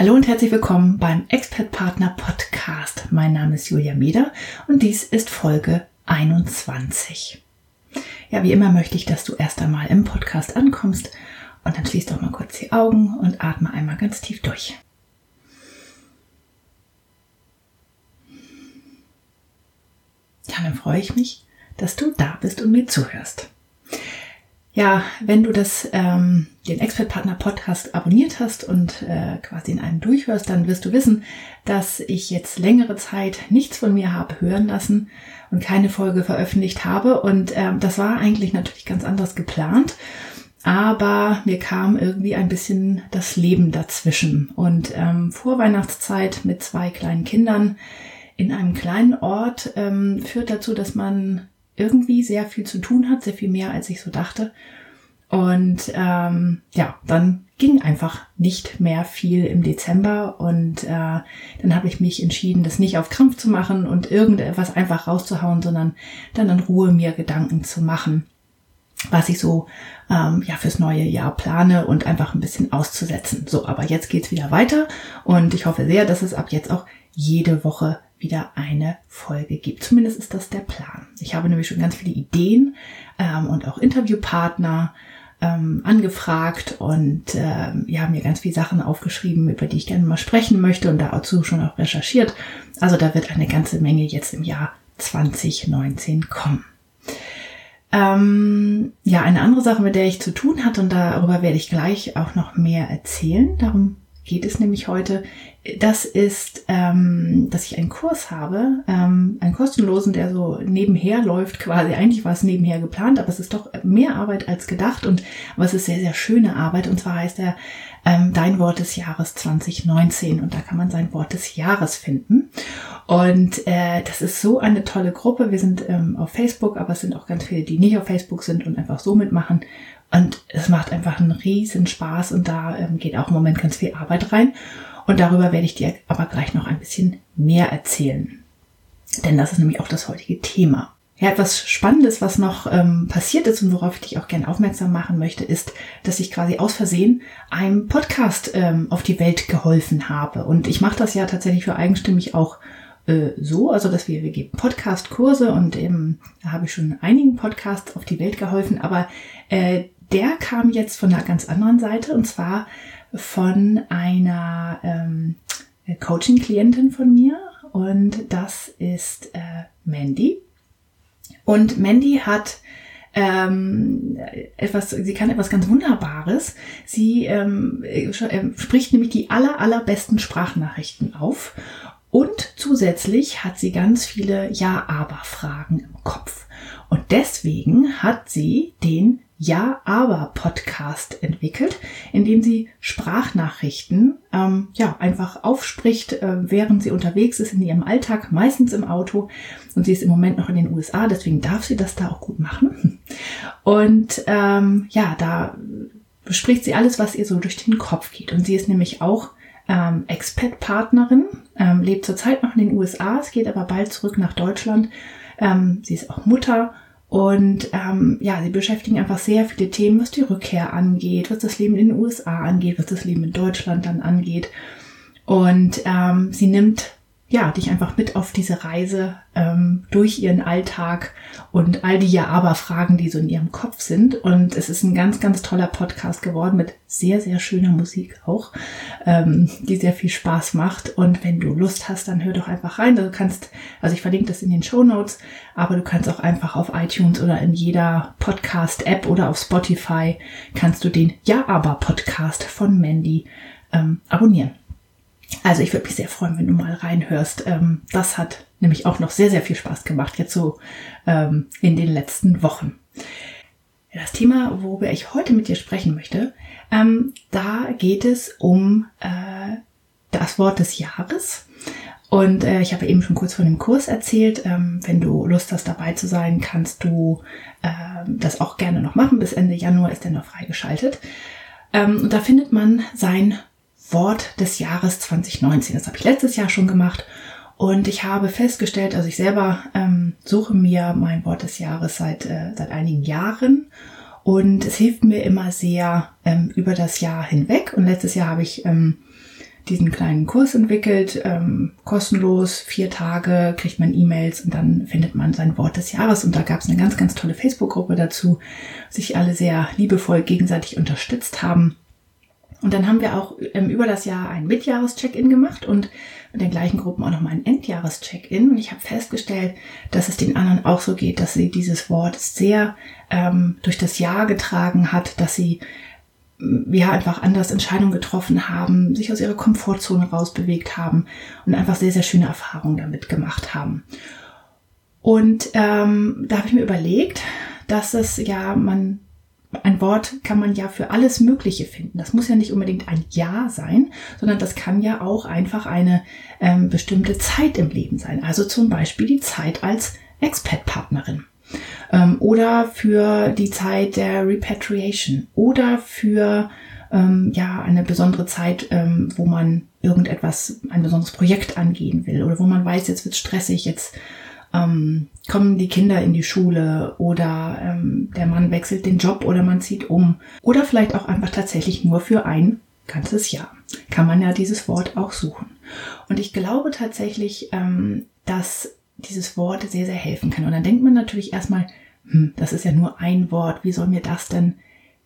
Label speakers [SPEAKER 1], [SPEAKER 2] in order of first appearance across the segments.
[SPEAKER 1] Hallo und herzlich willkommen beim Expert Partner Podcast. Mein Name ist Julia Meder und dies ist Folge 21. Ja, wie immer möchte ich, dass du erst einmal im Podcast ankommst und dann schließ doch mal kurz die Augen und atme einmal ganz tief durch. Ja, dann freue ich mich, dass du da bist und mir zuhörst. Ja, wenn du das, ähm, den Expert Partner Podcast abonniert hast und äh, quasi in einem durchhörst, dann wirst du wissen, dass ich jetzt längere Zeit nichts von mir habe hören lassen und keine Folge veröffentlicht habe. Und ähm, das war eigentlich natürlich ganz anders geplant. Aber mir kam irgendwie ein bisschen das Leben dazwischen. Und ähm, vor Weihnachtszeit mit zwei kleinen Kindern in einem kleinen Ort ähm, führt dazu, dass man irgendwie sehr viel zu tun hat, sehr viel mehr, als ich so dachte. Und ähm, ja, dann ging einfach nicht mehr viel im Dezember und äh, dann habe ich mich entschieden, das nicht auf Krampf zu machen und irgendetwas einfach rauszuhauen, sondern dann in Ruhe mir Gedanken zu machen, was ich so ähm, ja fürs neue Jahr plane und einfach ein bisschen auszusetzen. So, aber jetzt geht's wieder weiter und ich hoffe sehr, dass es ab jetzt auch jede Woche wieder eine Folge gibt. Zumindest ist das der Plan. Ich habe nämlich schon ganz viele Ideen ähm, und auch Interviewpartner ähm, angefragt und ähm, ja, mir ganz viele Sachen aufgeschrieben, über die ich gerne mal sprechen möchte und dazu schon auch recherchiert. Also da wird eine ganze Menge jetzt im Jahr 2019 kommen. Ähm, ja, eine andere Sache, mit der ich zu tun hatte und darüber werde ich gleich auch noch mehr erzählen. Darum geht es nämlich heute. Das ist, ähm, dass ich einen Kurs habe, ähm, einen kostenlosen, der so nebenher läuft quasi. Eigentlich war es nebenher geplant, aber es ist doch mehr Arbeit als gedacht und aber es ist sehr, sehr schöne Arbeit. Und zwar heißt er ähm, Dein Wort des Jahres 2019 und da kann man sein Wort des Jahres finden. Und äh, das ist so eine tolle Gruppe. Wir sind ähm, auf Facebook, aber es sind auch ganz viele, die nicht auf Facebook sind und einfach so mitmachen. Und es macht einfach einen riesen Spaß und da ähm, geht auch im Moment ganz viel Arbeit rein. Und darüber werde ich dir aber gleich noch ein bisschen mehr erzählen. Denn das ist nämlich auch das heutige Thema. Ja, etwas Spannendes, was noch ähm, passiert ist und worauf ich dich auch gerne aufmerksam machen möchte, ist, dass ich quasi aus Versehen einem Podcast ähm, auf die Welt geholfen habe. Und ich mache das ja tatsächlich für eigenstimmig auch äh, so, also dass wir, wir geben Podcast-Kurse und eben, da habe ich schon einigen Podcasts auf die Welt geholfen, aber äh, der kam jetzt von einer ganz anderen Seite und zwar von einer ähm, Coaching-Klientin von mir und das ist äh, Mandy. Und Mandy hat ähm, etwas, sie kann etwas ganz Wunderbares. Sie ähm, äh, spricht nämlich die aller, allerbesten Sprachnachrichten auf und zusätzlich hat sie ganz viele Ja-Aber-Fragen im Kopf. Und deswegen hat sie den ja-aber-Podcast entwickelt, in dem sie Sprachnachrichten ähm, ja einfach aufspricht, äh, während sie unterwegs ist in ihrem Alltag, meistens im Auto. Und sie ist im Moment noch in den USA, deswegen darf sie das da auch gut machen. Und ähm, ja, da bespricht sie alles, was ihr so durch den Kopf geht. Und sie ist nämlich auch ähm, Expat-Partnerin, ähm, lebt zurzeit noch in den USA, es geht aber bald zurück nach Deutschland. Ähm, sie ist auch Mutter und ähm, ja, sie beschäftigen einfach sehr viele Themen, was die Rückkehr angeht, was das Leben in den USA angeht, was das Leben in Deutschland dann angeht. Und ähm, sie nimmt ja, dich einfach mit auf diese Reise ähm, durch ihren Alltag und all die Ja-Aber-Fragen, die so in ihrem Kopf sind. Und es ist ein ganz, ganz toller Podcast geworden mit sehr, sehr schöner Musik auch, ähm, die sehr viel Spaß macht. Und wenn du Lust hast, dann hör doch einfach rein. Du kannst, also ich verlinke das in den Show Notes, aber du kannst auch einfach auf iTunes oder in jeder Podcast-App oder auf Spotify kannst du den Ja-Aber-Podcast von Mandy ähm, abonnieren. Also ich würde mich sehr freuen, wenn du mal reinhörst. Ähm, das hat nämlich auch noch sehr, sehr viel Spaß gemacht, jetzt so ähm, in den letzten Wochen. Das Thema, worüber ich heute mit dir sprechen möchte, ähm, da geht es um äh, das Wort des Jahres. Und äh, ich habe eben schon kurz von dem Kurs erzählt. Ähm, wenn du Lust hast, dabei zu sein, kannst du äh, das auch gerne noch machen. Bis Ende Januar ist der noch freigeschaltet. Ähm, und da findet man sein Wort des Jahres 2019. Das habe ich letztes Jahr schon gemacht. Und ich habe festgestellt, also ich selber ähm, suche mir mein Wort des Jahres seit, äh, seit einigen Jahren. Und es hilft mir immer sehr ähm, über das Jahr hinweg. Und letztes Jahr habe ich ähm, diesen kleinen Kurs entwickelt, ähm, kostenlos, vier Tage, kriegt man E-Mails und dann findet man sein Wort des Jahres. Und da gab es eine ganz, ganz tolle Facebook-Gruppe dazu, sich alle sehr liebevoll gegenseitig unterstützt haben. Und dann haben wir auch ähm, über das Jahr ein Mitjahres-Check-In gemacht und mit den gleichen Gruppen auch nochmal ein Endjahres-Check-In. Und ich habe festgestellt, dass es den anderen auch so geht, dass sie dieses Wort sehr ähm, durch das Jahr getragen hat, dass sie ja einfach anders Entscheidungen getroffen haben, sich aus ihrer Komfortzone rausbewegt haben und einfach sehr, sehr schöne Erfahrungen damit gemacht haben. Und ähm, da habe ich mir überlegt, dass es ja, man, ein Wort kann man ja für alles Mögliche finden. Das muss ja nicht unbedingt ein Ja sein, sondern das kann ja auch einfach eine ähm, bestimmte Zeit im Leben sein. Also zum Beispiel die Zeit als Expat-Partnerin ähm, oder für die Zeit der Repatriation oder für ähm, ja eine besondere Zeit, ähm, wo man irgendetwas, ein besonderes Projekt angehen will oder wo man weiß, jetzt wird stressig, jetzt ähm, kommen die Kinder in die Schule oder ähm, der Mann wechselt den Job oder man zieht um oder vielleicht auch einfach tatsächlich nur für ein ganzes Jahr. Kann man ja dieses Wort auch suchen. Und ich glaube tatsächlich, ähm, dass dieses Wort sehr, sehr helfen kann. Und dann denkt man natürlich erstmal, hm, das ist ja nur ein Wort, wie soll mir das denn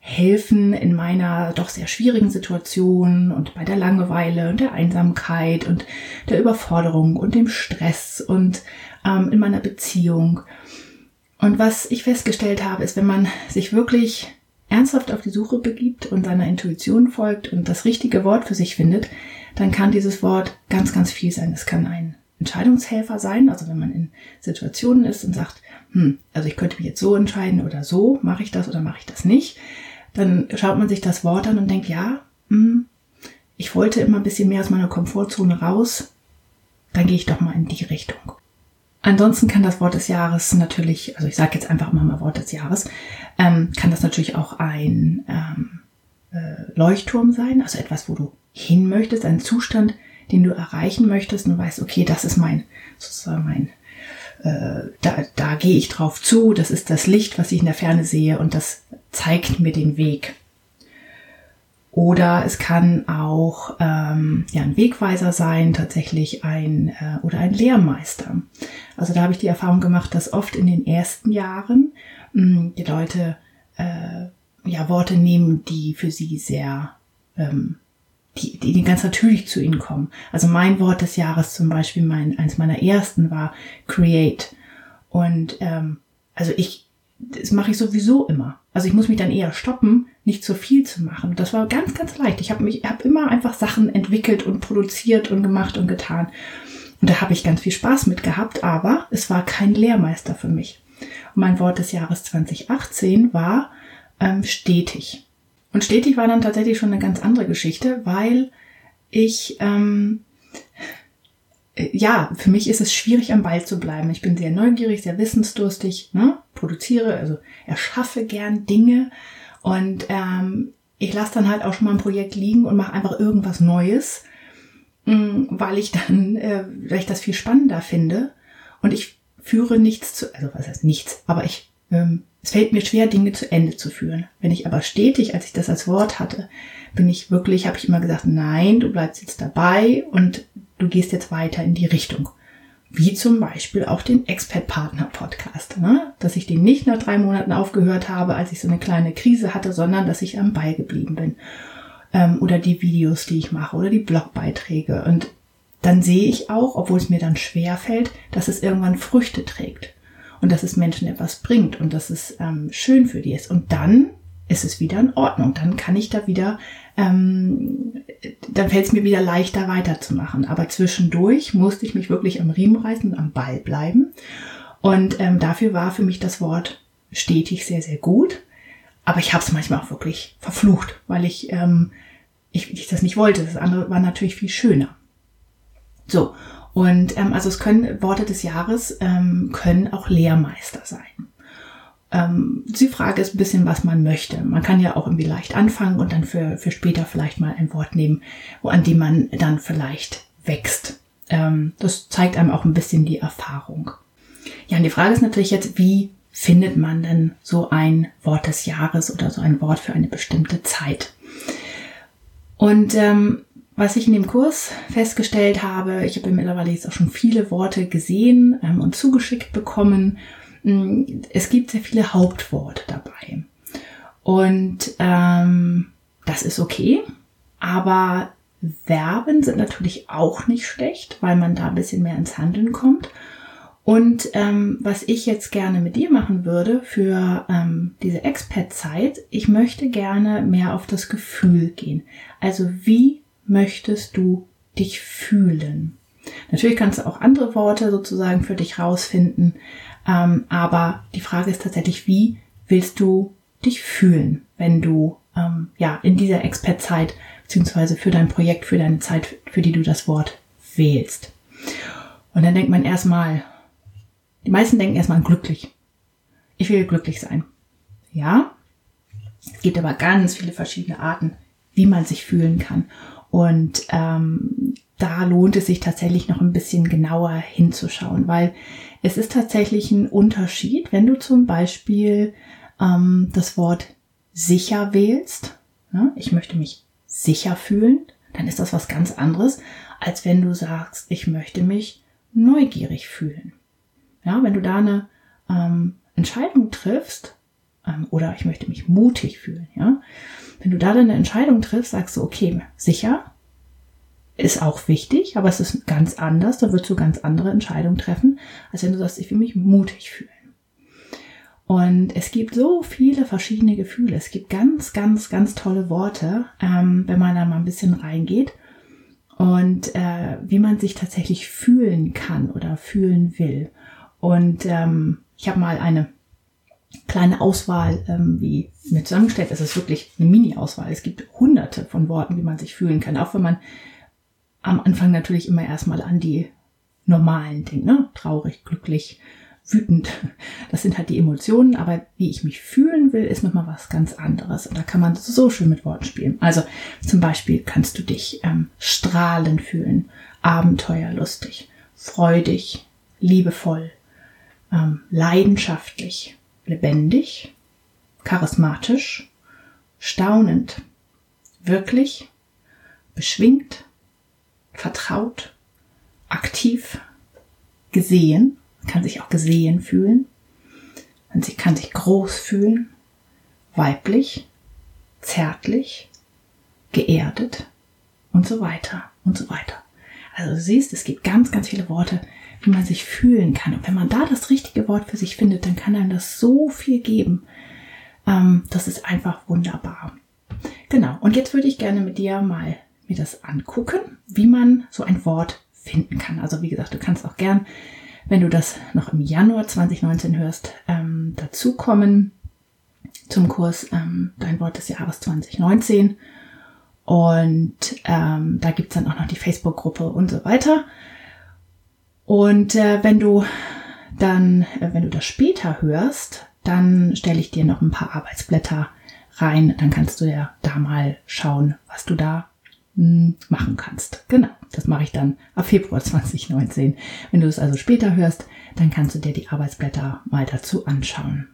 [SPEAKER 1] helfen in meiner doch sehr schwierigen Situation und bei der Langeweile und der Einsamkeit und der Überforderung und dem Stress und ähm, in meiner Beziehung. Und was ich festgestellt habe, ist, wenn man sich wirklich ernsthaft auf die Suche begibt und seiner Intuition folgt und das richtige Wort für sich findet, dann kann dieses Wort ganz, ganz viel sein. Es kann ein Entscheidungshelfer sein. Also wenn man in Situationen ist und sagt, hm, also ich könnte mich jetzt so entscheiden oder so, mache ich das oder mache ich das nicht, dann schaut man sich das Wort an und denkt, ja, hm, ich wollte immer ein bisschen mehr aus meiner Komfortzone raus, dann gehe ich doch mal in die Richtung. Ansonsten kann das Wort des Jahres natürlich, also ich sage jetzt einfach mal Wort des Jahres, ähm, kann das natürlich auch ein ähm, äh, Leuchtturm sein, also etwas, wo du hin möchtest, ein Zustand, den du erreichen möchtest und weißt, okay, das ist mein, sozusagen mein, äh, da, da gehe ich drauf zu, das ist das Licht, was ich in der Ferne sehe und das zeigt mir den Weg. Oder es kann auch ähm, ja, ein Wegweiser sein, tatsächlich ein äh, oder ein Lehrmeister. Also da habe ich die Erfahrung gemacht, dass oft in den ersten Jahren mh, hm, die Leute äh, ja Worte nehmen, die für sie sehr ähm, die, die, ganz natürlich zu ihnen kommen. Also mein Wort des Jahres zum Beispiel, mein, eins meiner ersten war Create. Und ähm, also ich, das mache ich sowieso immer. Also ich muss mich dann eher stoppen, nicht zu viel zu machen. Das war ganz, ganz leicht. Ich habe mich, habe immer einfach Sachen entwickelt und produziert und gemacht und getan. Und da habe ich ganz viel Spaß mit gehabt, aber es war kein Lehrmeister für mich. Und mein Wort des Jahres 2018 war ähm, stetig. Und stetig war dann tatsächlich schon eine ganz andere Geschichte, weil ich, ähm, äh, ja, für mich ist es schwierig am Ball zu bleiben. Ich bin sehr neugierig, sehr wissensdurstig, ne? produziere, also erschaffe gern Dinge und ähm, ich lasse dann halt auch schon mal ein Projekt liegen und mache einfach irgendwas Neues, mm, weil ich dann, äh, weil ich das viel spannender finde und ich führe nichts zu, also was heißt nichts, aber ich ähm, es fällt mir schwer, Dinge zu Ende zu führen. Wenn ich aber stetig, als ich das als Wort hatte, bin ich wirklich, habe ich immer gesagt, nein, du bleibst jetzt dabei und du gehst jetzt weiter in die Richtung. Wie zum Beispiel auch den Expert-Partner-Podcast, ne? dass ich den nicht nach drei Monaten aufgehört habe, als ich so eine kleine Krise hatte, sondern dass ich am Ball geblieben bin. Ähm, oder die Videos, die ich mache, oder die Blogbeiträge. Und dann sehe ich auch, obwohl es mir dann schwer fällt, dass es irgendwann Früchte trägt und dass es Menschen etwas bringt und dass es ähm, schön für die ist. Und dann ist es wieder in Ordnung. Dann kann ich da wieder, ähm, dann fällt es mir wieder leichter weiterzumachen. Aber zwischendurch musste ich mich wirklich am Riemen reißen und am Ball bleiben. Und ähm, dafür war für mich das Wort stetig sehr, sehr gut. Aber ich habe es manchmal auch wirklich verflucht, weil ich ähm, ich, ich das nicht wollte. Das andere war natürlich viel schöner. So, und ähm, also es können Worte des Jahres ähm, können auch Lehrmeister sein. Ähm, die Frage ist ein bisschen, was man möchte. Man kann ja auch irgendwie leicht anfangen und dann für, für später vielleicht mal ein Wort nehmen, wo, an dem man dann vielleicht wächst. Ähm, das zeigt einem auch ein bisschen die Erfahrung. Ja, und die Frage ist natürlich jetzt, wie findet man denn so ein Wort des Jahres oder so ein Wort für eine bestimmte Zeit? Und ähm, was ich in dem Kurs festgestellt habe, ich habe mittlerweile jetzt auch schon viele Worte gesehen ähm, und zugeschickt bekommen. Mm, es gibt sehr viele Hauptworte dabei. Und ähm, das ist okay, aber Verben sind natürlich auch nicht schlecht, weil man da ein bisschen mehr ins Handeln kommt. Und ähm, was ich jetzt gerne mit dir machen würde für ähm, diese Expat-Zeit, ich möchte gerne mehr auf das Gefühl gehen. Also wie möchtest du dich fühlen? Natürlich kannst du auch andere Worte sozusagen für dich rausfinden, ähm, aber die Frage ist tatsächlich, wie willst du dich fühlen, wenn du ähm, ja in dieser Expat-Zeit beziehungsweise für dein Projekt, für deine Zeit, für die du das Wort wählst. Und dann denkt man erstmal, die meisten denken erstmal glücklich. Ich will glücklich sein. Ja, es gibt aber ganz viele verschiedene Arten, wie man sich fühlen kann. Und ähm, da lohnt es sich tatsächlich noch ein bisschen genauer hinzuschauen, weil es ist tatsächlich ein Unterschied, wenn du zum Beispiel ähm, das Wort sicher wählst. Ja, ich möchte mich sicher fühlen, dann ist das was ganz anderes, als wenn du sagst, ich möchte mich neugierig fühlen. Ja, wenn du da eine ähm, Entscheidung triffst, ähm, oder ich möchte mich mutig fühlen, ja, wenn du da dann eine Entscheidung triffst, sagst du, okay, sicher ist auch wichtig, aber es ist ganz anders, da wirst du ganz andere Entscheidungen treffen, als wenn du sagst, ich will mich mutig fühlen. Und es gibt so viele verschiedene Gefühle. Es gibt ganz, ganz, ganz tolle Worte, ähm, wenn man da mal ein bisschen reingeht und äh, wie man sich tatsächlich fühlen kann oder fühlen will. Und ähm, ich habe mal eine kleine Auswahl, ähm, wie mir zusammengestellt. Es ist wirklich eine Mini-Auswahl. Es gibt hunderte von Worten, wie man sich fühlen kann. Auch wenn man am Anfang natürlich immer erstmal an die normalen denkt, ne? Traurig, glücklich, wütend. Das sind halt die Emotionen, aber wie ich mich fühlen will, ist nochmal was ganz anderes. Und da kann man so schön mit Worten spielen. Also zum Beispiel kannst du dich ähm, strahlend fühlen, abenteuerlustig, freudig, liebevoll, ähm, leidenschaftlich, lebendig, charismatisch, staunend, wirklich, beschwingt, vertraut, aktiv, gesehen, kann sich auch gesehen fühlen, man kann sich groß fühlen, weiblich, zärtlich, geerdet und so weiter und so weiter. Also du siehst, es gibt ganz, ganz viele Worte, wie man sich fühlen kann. Und wenn man da das richtige Wort für sich findet, dann kann einem das so viel geben. Ähm, das ist einfach wunderbar. Genau. Und jetzt würde ich gerne mit dir mal mir das angucken, wie man so ein Wort finden kann. Also wie gesagt, du kannst auch gern, wenn du das noch im Januar 2019 hörst, ähm, dazukommen zum Kurs ähm, Dein Wort des Jahres 2019. Und ähm, da gibt's dann auch noch die Facebook-Gruppe und so weiter. Und äh, wenn du dann, äh, wenn du das später hörst, dann stelle ich dir noch ein paar Arbeitsblätter rein. Dann kannst du ja da mal schauen, was du da machen kannst. Genau, das mache ich dann ab Februar 2019. Wenn du es also später hörst, dann kannst du dir die Arbeitsblätter mal dazu anschauen.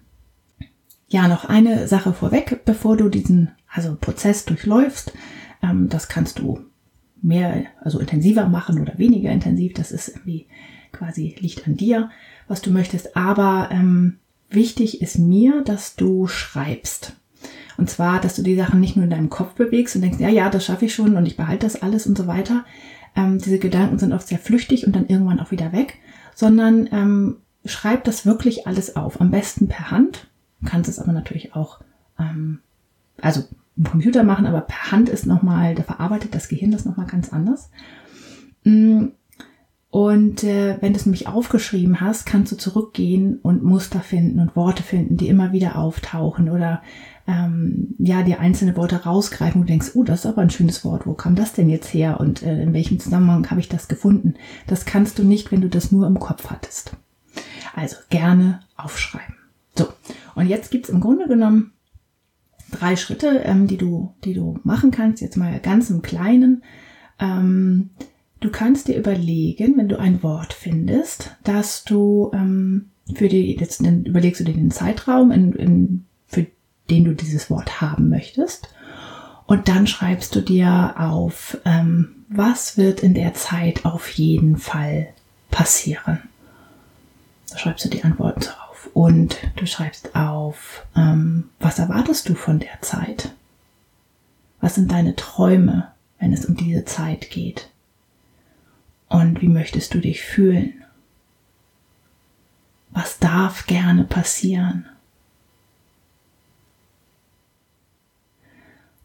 [SPEAKER 1] Ja, noch eine Sache vorweg, bevor du diesen also Prozess durchläufst. Ähm, das kannst du mehr, also intensiver machen oder weniger intensiv. Das ist irgendwie quasi liegt an dir, was du möchtest. Aber ähm, wichtig ist mir, dass du schreibst. Und zwar, dass du die Sachen nicht nur in deinem Kopf bewegst und denkst, ja, ja, das schaffe ich schon und ich behalte das alles und so weiter. Ähm, diese Gedanken sind oft sehr flüchtig und dann irgendwann auch wieder weg, sondern ähm, schreib das wirklich alles auf. Am besten per Hand. Du kannst es aber natürlich auch, ähm, also im Computer machen, aber per Hand ist nochmal, da verarbeitet das Gehirn das nochmal ganz anders. Mm, und äh, wenn du es nämlich aufgeschrieben hast, kannst du zurückgehen und Muster finden und Worte finden, die immer wieder auftauchen oder ähm, ja, dir einzelne Worte rausgreifen und denkst, oh, das ist aber ein schönes Wort, wo kam das denn jetzt her und äh, in welchem Zusammenhang habe ich das gefunden? Das kannst du nicht, wenn du das nur im Kopf hattest. Also gerne aufschreiben. So, und jetzt gibt's im Grunde genommen drei Schritte, ähm, die, du, die du machen kannst, jetzt mal ganz im Kleinen. Ähm, du kannst dir überlegen, wenn du ein Wort findest, dass du ähm, für die, jetzt überlegst du dir den Zeitraum, in, in, für den du dieses Wort haben möchtest. Und dann schreibst du dir auf, ähm, was wird in der Zeit auf jeden Fall passieren. Da schreibst du die Antworten auf. Und du schreibst auf, ähm, was erwartest du von der Zeit? Was sind deine Träume, wenn es um diese Zeit geht? Und wie möchtest du dich fühlen? Was darf gerne passieren?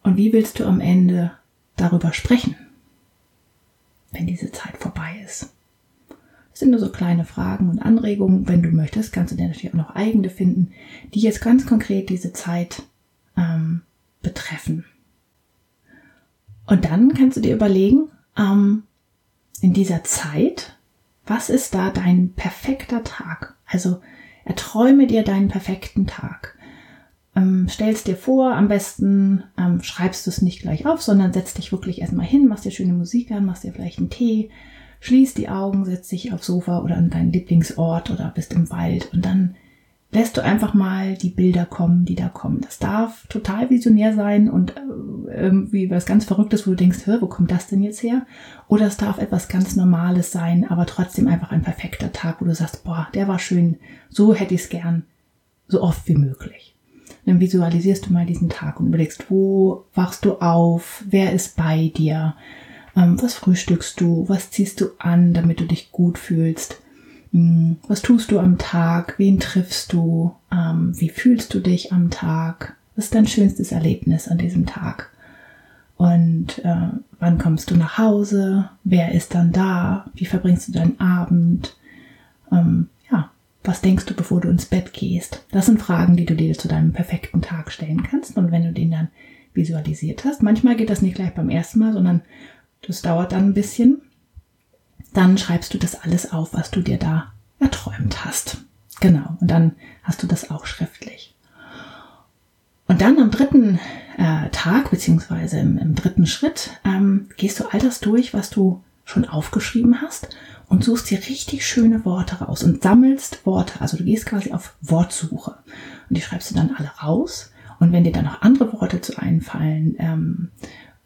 [SPEAKER 1] Und wie willst du am Ende darüber sprechen, wenn diese Zeit vorbei ist? Das sind nur so kleine Fragen und Anregungen. Wenn du möchtest, kannst du dir natürlich auch noch eigene finden, die jetzt ganz konkret diese Zeit ähm, betreffen. Und dann kannst du dir überlegen, ähm, in dieser Zeit, was ist da dein perfekter Tag? Also erträume dir deinen perfekten Tag. Ähm, stellst dir vor, am besten ähm, schreibst du es nicht gleich auf, sondern setzt dich wirklich erstmal hin, machst dir schöne Musik an, machst dir vielleicht einen Tee, schließt die Augen, setzt dich aufs Sofa oder an deinen Lieblingsort oder bist im Wald und dann lässt du einfach mal die Bilder kommen, die da kommen. Das darf total visionär sein und äh, irgendwie was ganz Verrücktes, wo du denkst, wo kommt das denn jetzt her? Oder es darf etwas ganz Normales sein, aber trotzdem einfach ein perfekter Tag, wo du sagst, boah, der war schön, so hätte ich es gern, so oft wie möglich. dann visualisierst du mal diesen Tag und überlegst, wo wachst du auf, wer ist bei dir, ähm, was frühstückst du, was ziehst du an, damit du dich gut fühlst was tust du am Tag? Wen triffst du? Ähm, wie fühlst du dich am Tag? Was ist dein schönstes Erlebnis an diesem Tag? Und äh, wann kommst du nach Hause? Wer ist dann da? Wie verbringst du deinen Abend? Ähm, ja, was denkst du, bevor du ins Bett gehst? Das sind Fragen, die du dir zu deinem perfekten Tag stellen kannst. Und wenn du den dann visualisiert hast, manchmal geht das nicht gleich beim ersten Mal, sondern das dauert dann ein bisschen dann schreibst du das alles auf, was du dir da erträumt hast. Genau, und dann hast du das auch schriftlich. Und dann am dritten äh, Tag, beziehungsweise im, im dritten Schritt, ähm, gehst du all das durch, was du schon aufgeschrieben hast und suchst dir richtig schöne Worte raus und sammelst Worte. Also du gehst quasi auf Wortsuche und die schreibst du dann alle raus. Und wenn dir dann noch andere Worte zu einfallen, ähm,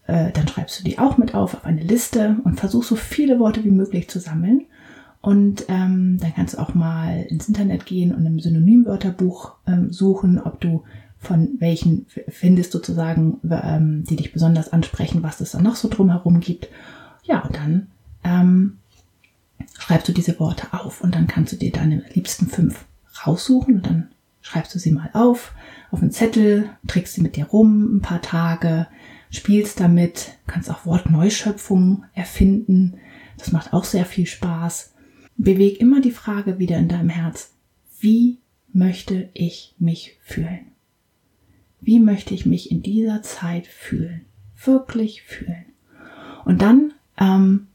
[SPEAKER 1] äh, dann schreibst du die auch mit auf auf eine Liste und versuchst so viele Worte wie möglich zu sammeln. Und ähm, dann kannst du auch mal ins Internet gehen und im Synonymwörterbuch ähm, suchen, ob du von welchen findest sozusagen, ähm, die dich besonders ansprechen, was es da noch so drumherum gibt. Ja, und dann ähm, schreibst du diese Worte auf und dann kannst du dir deine liebsten fünf raussuchen und dann schreibst du sie mal auf, auf einen Zettel, trägst sie mit dir rum ein paar Tage, spielst damit, kannst auch Wortneuschöpfungen erfinden. Das macht auch sehr viel Spaß. Beweg immer die Frage wieder in deinem Herz. Wie möchte ich mich fühlen? Wie möchte ich mich in dieser Zeit fühlen? Wirklich fühlen. Und dann ähm,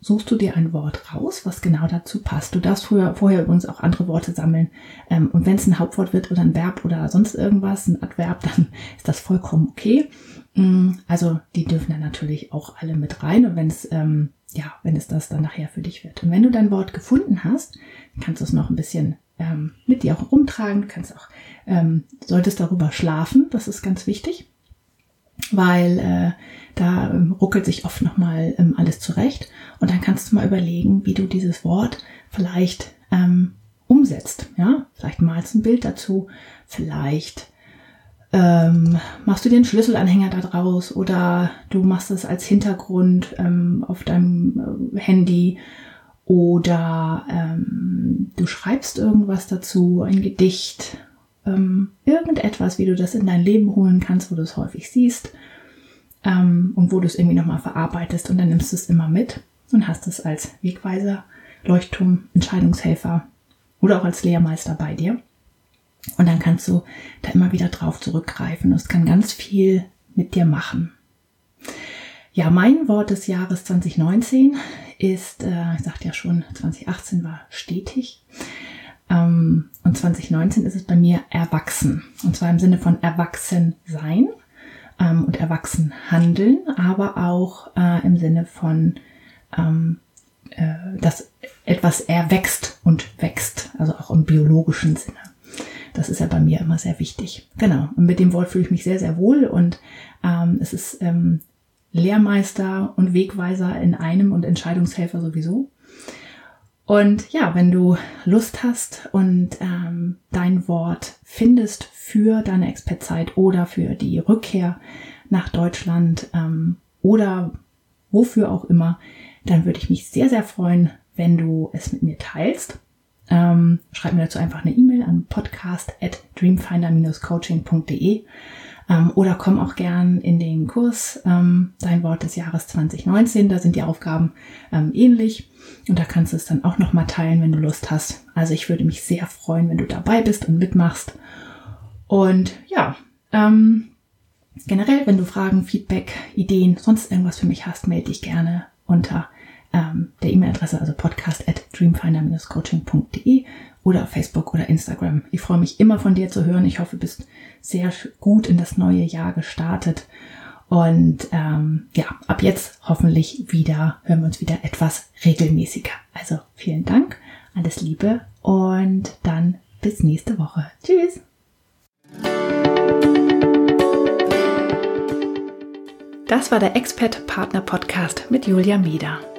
[SPEAKER 1] suchst du dir ein Wort raus, was genau dazu passt. Du darfst früher, vorher übrigens auch andere Worte sammeln. Ähm, und wenn es ein Hauptwort wird oder ein Verb oder sonst irgendwas, ein Adverb, dann ist das vollkommen okay. Mm, also die dürfen dann natürlich auch alle mit rein. Und wenn es, ähm, ja, wenn es das dann nachher für dich wird. Und wenn du dein Wort gefunden hast, kannst du es noch ein bisschen ähm, mit dir auch rumtragen. Kannst auch, ähm, solltest darüber schlafen. Das ist ganz wichtig weil äh, da ähm, ruckelt sich oft nochmal ähm, alles zurecht. Und dann kannst du mal überlegen, wie du dieses Wort vielleicht ähm, umsetzt. Ja, vielleicht malst ein Bild dazu, vielleicht ähm, machst du einen Schlüsselanhänger da draus oder du machst es als Hintergrund ähm, auf deinem äh, Handy oder ähm, du schreibst irgendwas dazu, ein Gedicht ähm, irgendetwas, wie du das in dein Leben holen kannst, wo du es häufig siehst ähm, und wo du es irgendwie nochmal verarbeitest und dann nimmst du es immer mit und hast es als Wegweiser, Leuchtturm, Entscheidungshelfer oder auch als Lehrmeister bei dir. Und dann kannst du da immer wieder drauf zurückgreifen. Es kann ganz viel mit dir machen. Ja, mein Wort des Jahres 2019 ist, äh, ich sagte ja schon, 2018 war stetig. Ähm, und 2019 ist es bei mir erwachsen. Und zwar im Sinne von erwachsen sein ähm, und erwachsen handeln, aber auch äh, im Sinne von, ähm, äh, dass etwas erwächst und wächst, also auch im biologischen Sinne. Das ist ja bei mir immer sehr wichtig. Genau. Und mit dem Wort fühle ich mich sehr, sehr wohl und ähm, es ist ähm, Lehrmeister und Wegweiser in einem und Entscheidungshelfer sowieso. Und ja, wenn du Lust hast und ähm, dein Wort findest für deine Expertzeit oder für die Rückkehr nach Deutschland ähm, oder wofür auch immer, dann würde ich mich sehr, sehr freuen, wenn du es mit mir teilst. Ähm, schreib mir dazu einfach eine E-Mail an podcast at dreamfinder-coaching.de ähm, oder komm auch gern in den Kurs ähm, Dein Wort des Jahres 2019. Da sind die Aufgaben ähm, ähnlich und da kannst du es dann auch nochmal teilen, wenn du Lust hast. Also ich würde mich sehr freuen, wenn du dabei bist und mitmachst. Und ja, ähm, generell, wenn du Fragen, Feedback, Ideen, sonst irgendwas für mich hast, melde dich gerne unter ähm, der E-Mail-Adresse, also podcast at dreamfinder-coaching.de oder auf Facebook oder Instagram. Ich freue mich immer von dir zu hören. Ich hoffe, du bist sehr gut in das neue Jahr gestartet. Und ähm, ja, ab jetzt hoffentlich wieder, hören wir uns wieder etwas regelmäßiger. Also vielen Dank, alles Liebe und dann bis nächste Woche. Tschüss. Das war der Expert Partner Podcast mit Julia Meder.